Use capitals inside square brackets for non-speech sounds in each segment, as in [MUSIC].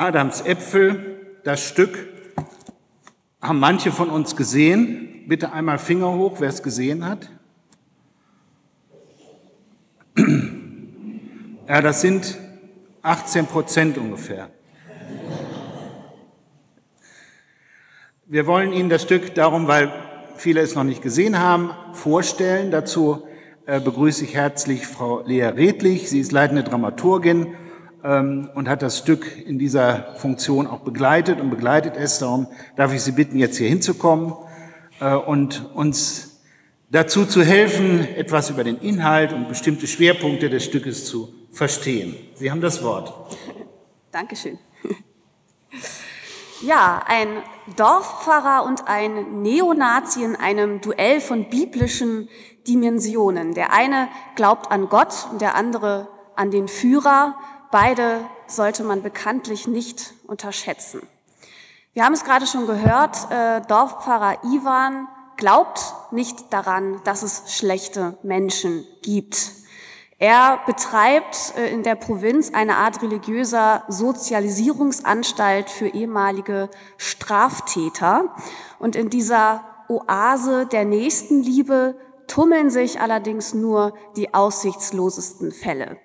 Adams Äpfel, das Stück, haben manche von uns gesehen. Bitte einmal Finger hoch, wer es gesehen hat. Ja, das sind 18 Prozent ungefähr. Wir wollen Ihnen das Stück darum, weil viele es noch nicht gesehen haben, vorstellen. Dazu äh, begrüße ich herzlich Frau Lea Redlich. Sie ist leitende Dramaturgin und hat das Stück in dieser Funktion auch begleitet und begleitet es. Darum darf ich Sie bitten, jetzt hier hinzukommen äh, und uns dazu zu helfen, etwas über den Inhalt und bestimmte Schwerpunkte des Stückes zu verstehen. Sie haben das Wort. Dankeschön. Ja, ein Dorfpfarrer und ein Neonazi in einem Duell von biblischen Dimensionen. Der eine glaubt an Gott und der andere an den Führer. Beide sollte man bekanntlich nicht unterschätzen. Wir haben es gerade schon gehört, äh, Dorfpfarrer Ivan glaubt nicht daran, dass es schlechte Menschen gibt. Er betreibt äh, in der Provinz eine Art religiöser Sozialisierungsanstalt für ehemalige Straftäter. Und in dieser Oase der Nächstenliebe tummeln sich allerdings nur die aussichtslosesten Fälle.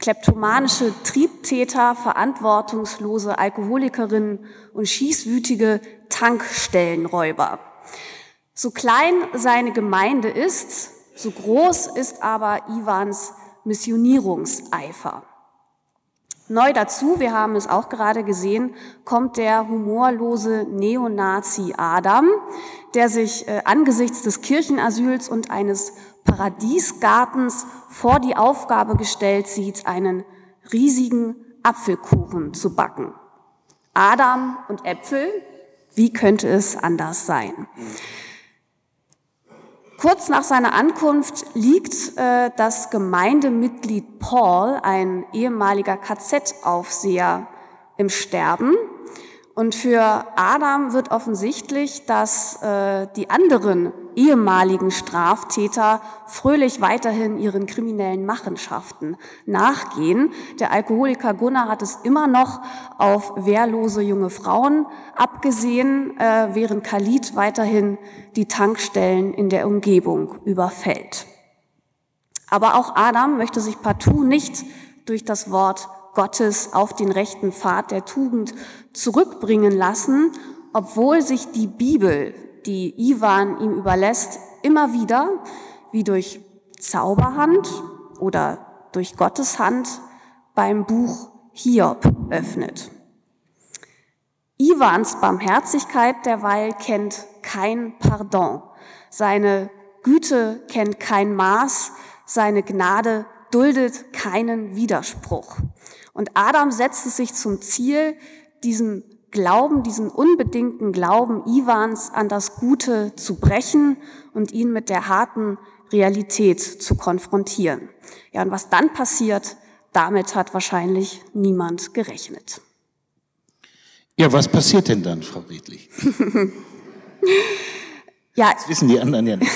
Kleptomanische Triebtäter, verantwortungslose Alkoholikerinnen und schießwütige Tankstellenräuber. So klein seine Gemeinde ist, so groß ist aber Iwans Missionierungseifer. Neu dazu, wir haben es auch gerade gesehen, kommt der humorlose Neonazi Adam, der sich äh, angesichts des Kirchenasyls und eines Paradiesgartens vor die Aufgabe gestellt sieht, einen riesigen Apfelkuchen zu backen. Adam und Äpfel, wie könnte es anders sein? Kurz nach seiner Ankunft liegt äh, das Gemeindemitglied Paul, ein ehemaliger KZ-Aufseher, im Sterben. Und für Adam wird offensichtlich, dass äh, die anderen ehemaligen Straftäter fröhlich weiterhin ihren kriminellen Machenschaften nachgehen. Der Alkoholiker Gunnar hat es immer noch auf wehrlose junge Frauen abgesehen, äh, während Khalid weiterhin die Tankstellen in der Umgebung überfällt. Aber auch Adam möchte sich partout nicht durch das Wort Gottes auf den rechten Pfad der Tugend zurückbringen lassen, obwohl sich die Bibel, die Ivan ihm überlässt, immer wieder, wie durch Zauberhand oder durch Gottes Hand, beim Buch Hiob öffnet. Iwans Barmherzigkeit derweil kennt kein Pardon. Seine Güte kennt kein Maß, seine Gnade duldet keinen Widerspruch. Und Adam setzt es sich zum Ziel, diesen Glauben, diesen unbedingten Glauben Iwans an das Gute zu brechen und ihn mit der harten Realität zu konfrontieren. Ja, und was dann passiert, damit hat wahrscheinlich niemand gerechnet. Ja, was passiert denn dann, Frau Redlich? [LAUGHS] ja, das wissen die anderen ja nicht.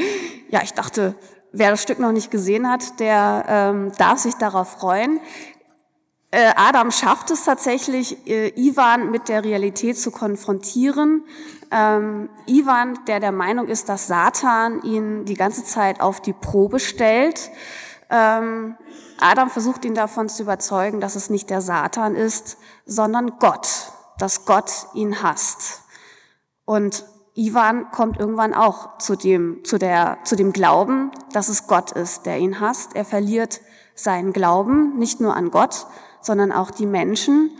[LAUGHS] ja, ich dachte, wer das Stück noch nicht gesehen hat, der ähm, darf sich darauf freuen. Äh, Adam schafft es tatsächlich, äh, Ivan mit der Realität zu konfrontieren. Ähm, Ivan, der der Meinung ist, dass Satan ihn die ganze Zeit auf die Probe stellt. Ähm, Adam versucht ihn davon zu überzeugen, dass es nicht der Satan ist, sondern Gott, dass Gott ihn hasst. Und Ivan kommt irgendwann auch zu dem, zu der, zu dem Glauben, dass es Gott ist, der ihn hasst. Er verliert seinen Glauben nicht nur an Gott, sondern auch die Menschen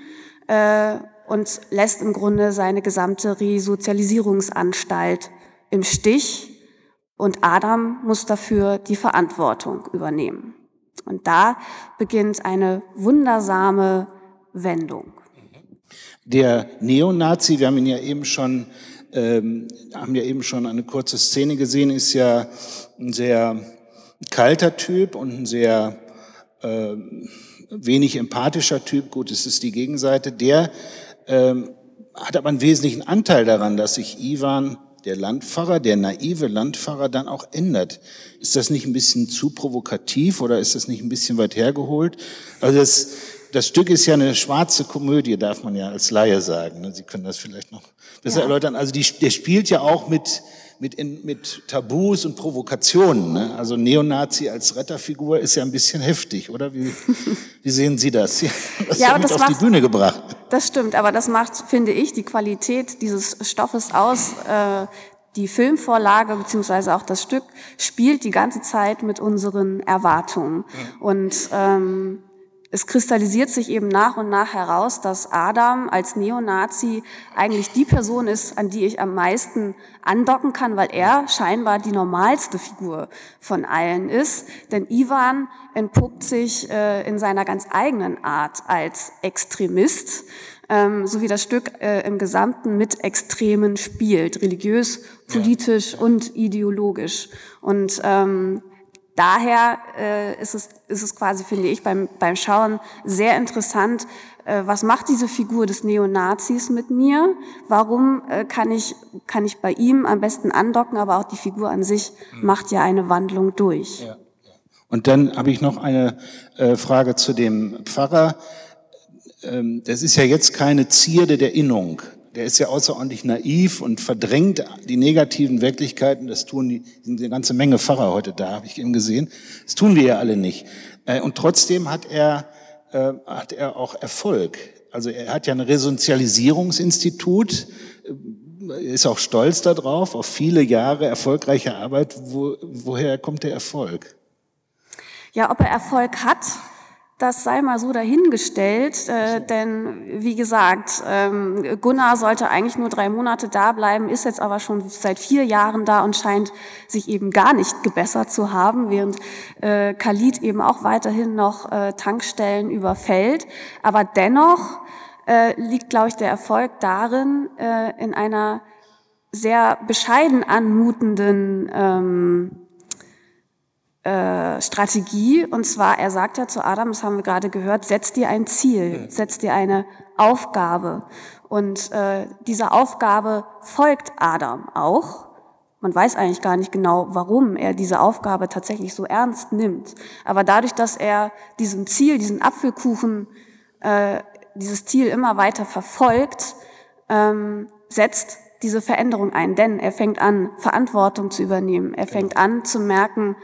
äh, und lässt im Grunde seine gesamte Resozialisierungsanstalt im Stich. Und Adam muss dafür die Verantwortung übernehmen. Und da beginnt eine wundersame Wendung. Der Neonazi, wir haben ihn ja eben schon, ähm, haben ja eben schon eine kurze Szene gesehen, ist ja ein sehr kalter Typ und ein sehr äh, wenig empathischer Typ, gut, es ist die Gegenseite, der ähm, hat aber einen wesentlichen Anteil daran, dass sich Ivan, der Landpfarrer, der naive Landpfarrer, dann auch ändert. Ist das nicht ein bisschen zu provokativ oder ist das nicht ein bisschen weit hergeholt? Also das das Stück ist ja eine schwarze Komödie, darf man ja als Laie sagen. Sie können das vielleicht noch besser ja. erläutern. Also die, der spielt ja auch mit, mit, in, mit Tabus und Provokationen. Ne? Also Neonazi als Retterfigur ist ja ein bisschen heftig, oder? Wie, wie sehen Sie das? [LAUGHS] Das ja, aber das auf macht, die Bühne gebracht. Das stimmt, aber das macht, finde ich, die Qualität dieses Stoffes aus. Äh, die Filmvorlage beziehungsweise auch das Stück spielt die ganze Zeit mit unseren Erwartungen. Und ähm, es kristallisiert sich eben nach und nach heraus, dass Adam als Neonazi eigentlich die Person ist, an die ich am meisten andocken kann, weil er scheinbar die normalste Figur von allen ist. Denn Ivan entpuppt sich äh, in seiner ganz eigenen Art als Extremist, ähm, so wie das Stück äh, im Gesamten mit Extremen spielt, religiös, politisch und ideologisch. Und ähm, daher äh, ist, es, ist es quasi, finde ich, beim, beim Schauen sehr interessant, äh, was macht diese Figur des Neonazis mit mir? Warum äh, kann, ich, kann ich bei ihm am besten andocken, aber auch die Figur an sich mhm. macht ja eine Wandlung durch. Ja. Und dann habe ich noch eine äh, Frage zu dem Pfarrer. Ähm, das ist ja jetzt keine Zierde der Innung der ist ja außerordentlich naiv und verdrängt die negativen Wirklichkeiten. Das tun die, sind eine ganze Menge Pfarrer heute da, habe ich eben gesehen. Das tun wir ja alle nicht. Äh, und trotzdem hat er, äh, hat er auch Erfolg. Also er hat ja ein Resozialisierungsinstitut, äh, ist auch stolz darauf, auf viele Jahre erfolgreiche Arbeit. Wo, woher kommt der Erfolg? Ja, ob er Erfolg hat, das sei mal so dahingestellt, äh, denn wie gesagt, ähm, Gunnar sollte eigentlich nur drei Monate da bleiben, ist jetzt aber schon seit vier Jahren da und scheint sich eben gar nicht gebessert zu haben, während äh, Khalid eben auch weiterhin noch äh, Tankstellen überfällt. Aber dennoch äh, liegt, glaube ich, der Erfolg darin, äh, in einer sehr bescheiden anmutenden ähm, äh, Strategie. Und zwar, er sagt ja zu Adam, das haben wir gerade gehört, setz dir ein Ziel, setz dir eine Aufgabe. Und äh, dieser Aufgabe folgt Adam auch. Man weiß eigentlich gar nicht genau, warum er diese Aufgabe tatsächlich so ernst nimmt. Aber dadurch, dass er diesem Ziel, diesen Apfelkuchen, äh, dieses Ziel immer weiter verfolgt, ähm, setzt diese Veränderung ein. Denn er fängt an, Verantwortung zu übernehmen. Er fängt genau. an zu merken,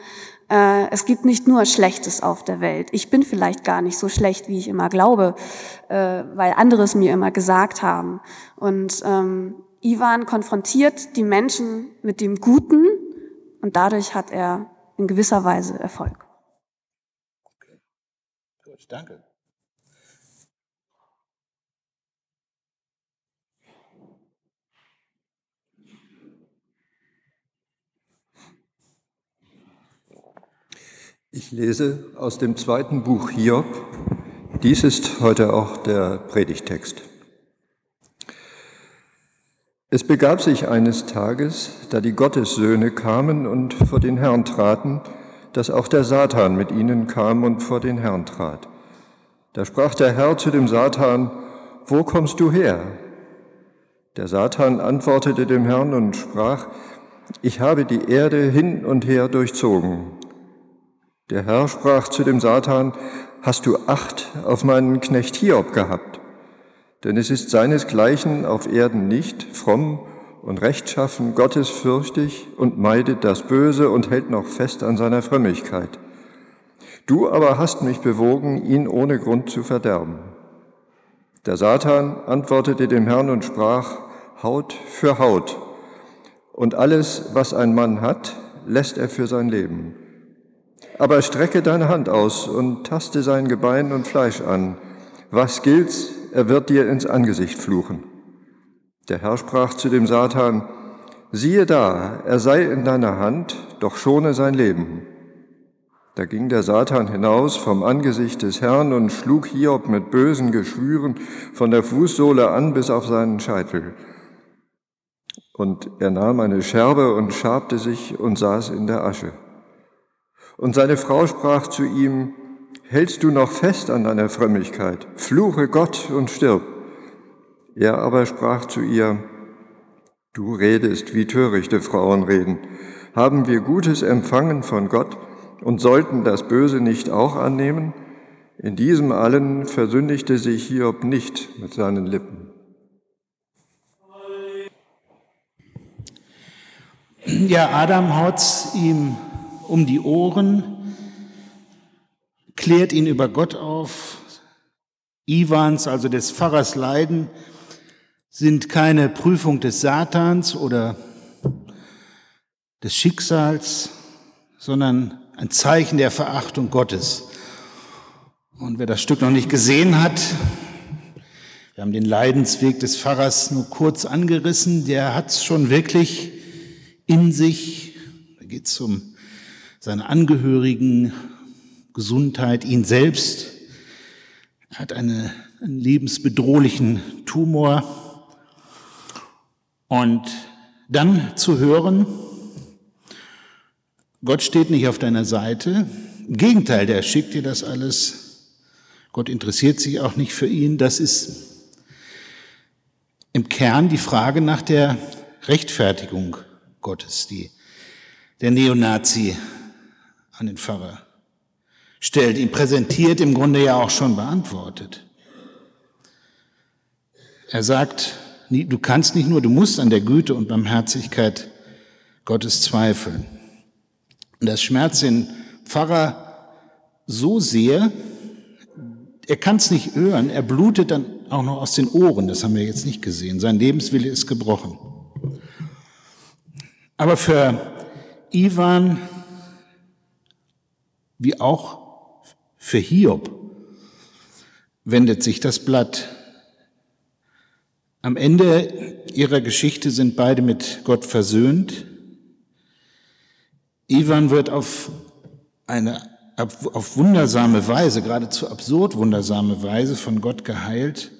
äh, es gibt nicht nur Schlechtes auf der Welt. Ich bin vielleicht gar nicht so schlecht, wie ich immer glaube, äh, weil andere es mir immer gesagt haben. Und ähm, Ivan konfrontiert die Menschen mit dem Guten und dadurch hat er in gewisser Weise Erfolg. Okay. Gut, danke. Ich lese aus dem zweiten Buch Hiob. Dies ist heute auch der Predigtext. Es begab sich eines Tages, da die Gottessöhne kamen und vor den Herrn traten, dass auch der Satan mit ihnen kam und vor den Herrn trat. Da sprach der Herr zu dem Satan, Wo kommst du her? Der Satan antwortete dem Herrn und sprach, Ich habe die Erde hin und her durchzogen der Herr sprach zu dem Satan, hast du Acht auf meinen Knecht Hiob gehabt? Denn es ist seinesgleichen auf Erden nicht, fromm und rechtschaffen, gottesfürchtig und meidet das Böse und hält noch fest an seiner Frömmigkeit. Du aber hast mich bewogen, ihn ohne Grund zu verderben. Der Satan antwortete dem Herrn und sprach, Haut für Haut. Und alles, was ein Mann hat, lässt er für sein Leben. Aber strecke deine Hand aus und taste sein Gebein und Fleisch an. Was gilt's? Er wird dir ins Angesicht fluchen. Der Herr sprach zu dem Satan, siehe da, er sei in deiner Hand, doch schone sein Leben. Da ging der Satan hinaus vom Angesicht des Herrn und schlug Hiob mit bösen Geschwüren von der Fußsohle an bis auf seinen Scheitel. Und er nahm eine Scherbe und schabte sich und saß in der Asche. Und seine Frau sprach zu ihm, hältst du noch fest an deiner Frömmigkeit, fluche Gott und stirb. Er aber sprach zu ihr, du redest, wie törichte Frauen reden. Haben wir Gutes empfangen von Gott und sollten das Böse nicht auch annehmen? In diesem allen versündigte sich Hiob nicht mit seinen Lippen. Ja, Adam haut's ihm um die Ohren, klärt ihn über Gott auf. Ivans, also des Pfarrers Leiden, sind keine Prüfung des Satans oder des Schicksals, sondern ein Zeichen der Verachtung Gottes. Und wer das Stück noch nicht gesehen hat, wir haben den Leidensweg des Pfarrers nur kurz angerissen, der hat es schon wirklich in sich. Da geht es um seine Angehörigen, Gesundheit, ihn selbst. Er hat eine, einen lebensbedrohlichen Tumor. Und dann zu hören, Gott steht nicht auf deiner Seite. Im Gegenteil, der schickt dir das alles. Gott interessiert sich auch nicht für ihn. Das ist im Kern die Frage nach der Rechtfertigung Gottes, die der Neonazi an den Pfarrer stellt, ihm präsentiert, im Grunde ja auch schon beantwortet. Er sagt, du kannst nicht nur, du musst an der Güte und Barmherzigkeit Gottes zweifeln. Und das schmerzt den Pfarrer so sehr, er kann es nicht hören, er blutet dann auch noch aus den Ohren, das haben wir jetzt nicht gesehen. Sein Lebenswille ist gebrochen. Aber für Ivan, wie auch für Hiob, wendet sich das Blatt. Am Ende ihrer Geschichte sind beide mit Gott versöhnt. Ivan wird auf eine auf wundersame Weise, geradezu absurd wundersame Weise von Gott geheilt.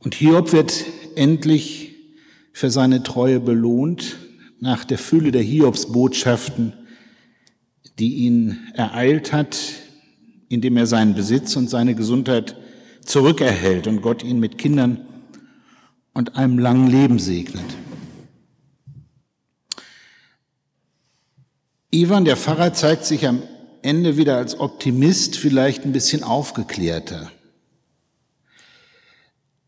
Und Hiob wird endlich für seine Treue belohnt nach der Fülle der Hiobsbotschaften, die ihn ereilt hat, indem er seinen Besitz und seine Gesundheit zurückerhält und Gott ihn mit Kindern und einem langen Leben segnet. Ivan, der Pfarrer, zeigt sich am Ende wieder als Optimist, vielleicht ein bisschen aufgeklärter.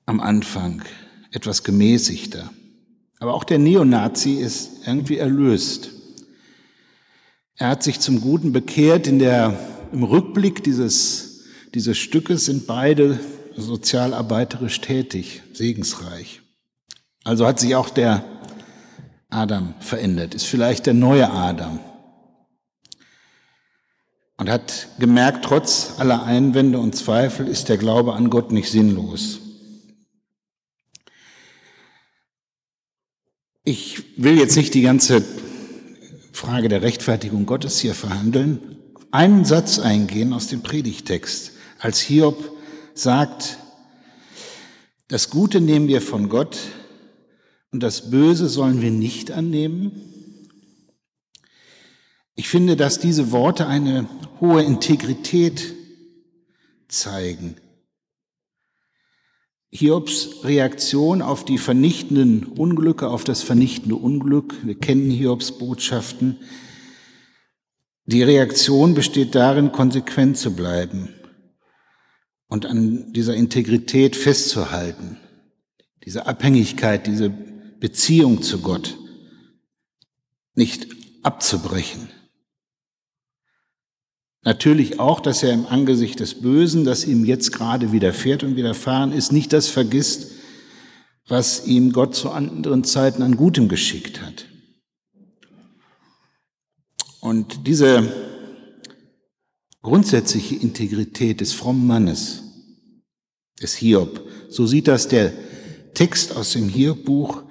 Am Anfang etwas gemäßigter. Aber auch der Neonazi ist irgendwie erlöst. Er hat sich zum Guten bekehrt. In der, Im Rückblick dieses, dieses Stückes sind beide sozialarbeiterisch tätig, segensreich. Also hat sich auch der Adam verändert, ist vielleicht der neue Adam. Und hat gemerkt, trotz aller Einwände und Zweifel ist der Glaube an Gott nicht sinnlos. Ich will jetzt nicht die ganze Frage der Rechtfertigung Gottes hier verhandeln. Einen Satz eingehen aus dem Predigtext, als Hiob sagt, das Gute nehmen wir von Gott und das Böse sollen wir nicht annehmen. Ich finde, dass diese Worte eine hohe Integrität zeigen. Hiobs Reaktion auf die vernichtenden Unglücke, auf das vernichtende Unglück, wir kennen Hiobs Botschaften, die Reaktion besteht darin, konsequent zu bleiben und an dieser Integrität festzuhalten, diese Abhängigkeit, diese Beziehung zu Gott nicht abzubrechen. Natürlich auch, dass er im Angesicht des Bösen, das ihm jetzt gerade widerfährt und widerfahren ist, nicht das vergisst, was ihm Gott zu anderen Zeiten an Gutem geschickt hat. Und diese grundsätzliche Integrität des frommen Mannes, des Hiob, so sieht das der Text aus dem Hiob-Buch,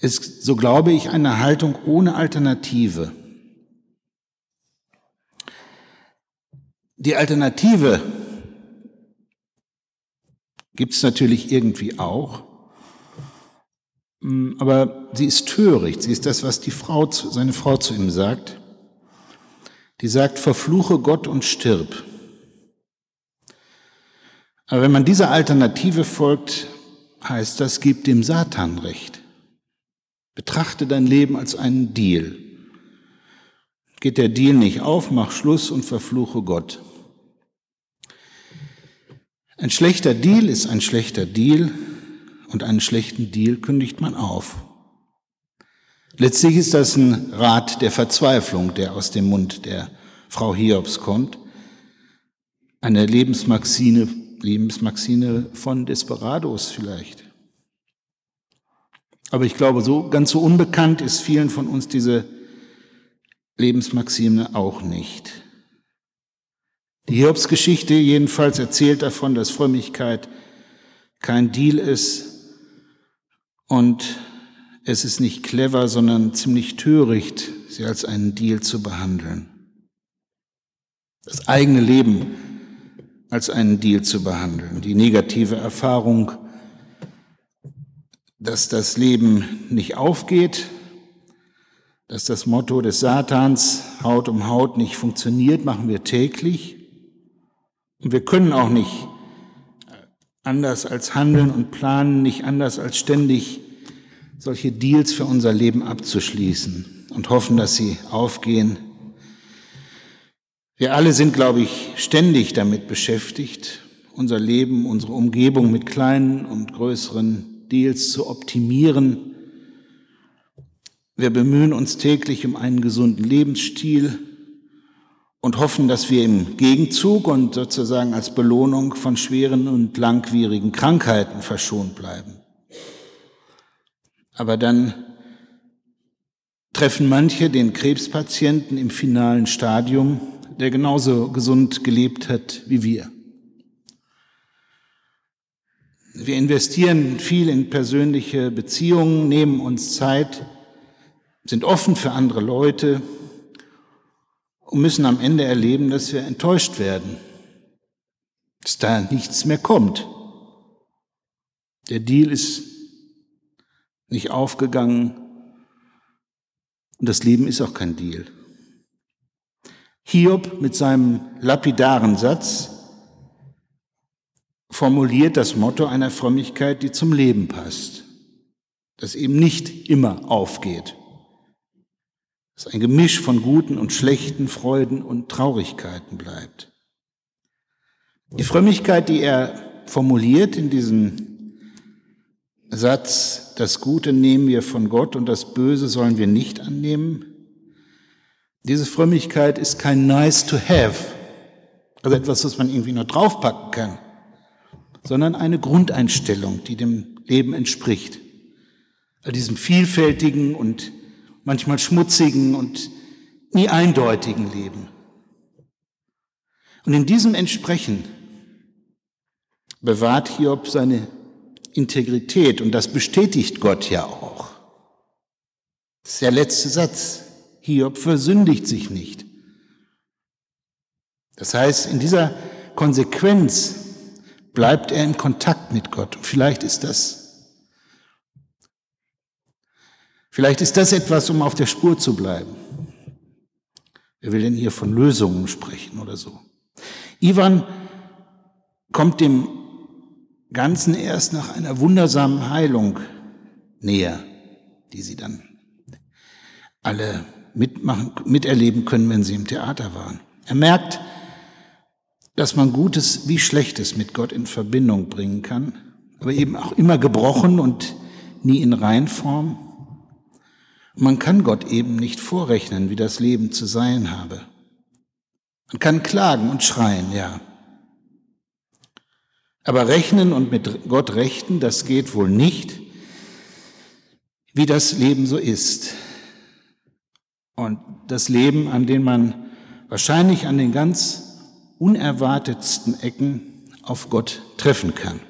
ist, so glaube ich, eine Haltung ohne Alternative. Die Alternative gibt es natürlich irgendwie auch, mm, aber sie ist töricht. Sie ist das, was die Frau, seine Frau zu ihm sagt. Die sagt, verfluche Gott und stirb. Aber wenn man dieser Alternative folgt, heißt das, gib dem Satan recht. Betrachte dein Leben als einen Deal. Geht der Deal nicht auf, mach Schluss und verfluche Gott. Ein schlechter Deal ist ein schlechter Deal und einen schlechten Deal kündigt man auf. Letztlich ist das ein Rat der Verzweiflung, der aus dem Mund der Frau Hiobs kommt. Eine Lebensmaxine, Lebensmaxine von Desperados vielleicht. Aber ich glaube, so ganz so unbekannt ist vielen von uns diese Lebensmaxime auch nicht. Die Hiobsgeschichte jedenfalls erzählt davon, dass Frömmigkeit kein Deal ist und es ist nicht clever, sondern ziemlich töricht, sie als einen Deal zu behandeln. Das eigene Leben als einen Deal zu behandeln. Die negative Erfahrung, dass das Leben nicht aufgeht, dass das Motto des Satans Haut um Haut nicht funktioniert, machen wir täglich. Und wir können auch nicht anders als handeln und planen, nicht anders als ständig solche Deals für unser Leben abzuschließen und hoffen, dass sie aufgehen. Wir alle sind, glaube ich, ständig damit beschäftigt, unser Leben, unsere Umgebung mit kleinen und größeren Deals zu optimieren. Wir bemühen uns täglich um einen gesunden Lebensstil und hoffen, dass wir im Gegenzug und sozusagen als Belohnung von schweren und langwierigen Krankheiten verschont bleiben. Aber dann treffen manche den Krebspatienten im finalen Stadium, der genauso gesund gelebt hat wie wir. Wir investieren viel in persönliche Beziehungen, nehmen uns Zeit, sind offen für andere Leute und müssen am Ende erleben, dass wir enttäuscht werden, dass da nichts mehr kommt. Der Deal ist nicht aufgegangen. Und das Leben ist auch kein Deal. Hiob mit seinem lapidaren Satz formuliert das Motto einer Frömmigkeit, die zum Leben passt, das eben nicht immer aufgeht. Das ein Gemisch von guten und schlechten Freuden und Traurigkeiten bleibt. Die Frömmigkeit, die er formuliert in diesem Satz, das Gute nehmen wir von Gott und das Böse sollen wir nicht annehmen. Diese Frömmigkeit ist kein nice to have, also etwas, was man irgendwie nur draufpacken kann, sondern eine Grundeinstellung, die dem Leben entspricht. All diesem vielfältigen und manchmal schmutzigen und nie eindeutigen Leben. Und in diesem Entsprechen bewahrt Hiob seine Integrität und das bestätigt Gott ja auch. Das ist der letzte Satz. Hiob versündigt sich nicht. Das heißt, in dieser Konsequenz bleibt er in Kontakt mit Gott. Vielleicht ist das, vielleicht ist das etwas, um auf der Spur zu bleiben. Wer will denn hier von Lösungen sprechen oder so? Ivan kommt dem Ganzen erst nach einer wundersamen Heilung näher, die sie dann alle mitmachen, miterleben können, wenn sie im Theater waren. Er merkt, dass man Gutes wie Schlechtes mit Gott in Verbindung bringen kann, aber eben auch immer gebrochen und nie in Reinform. Man kann Gott eben nicht vorrechnen, wie das Leben zu sein habe. Man kann klagen und schreien, ja. Aber rechnen und mit Gott rechten, das geht wohl nicht, wie das Leben so ist. Und das Leben, an dem man wahrscheinlich an den ganz unerwartetsten Ecken auf Gott treffen kann.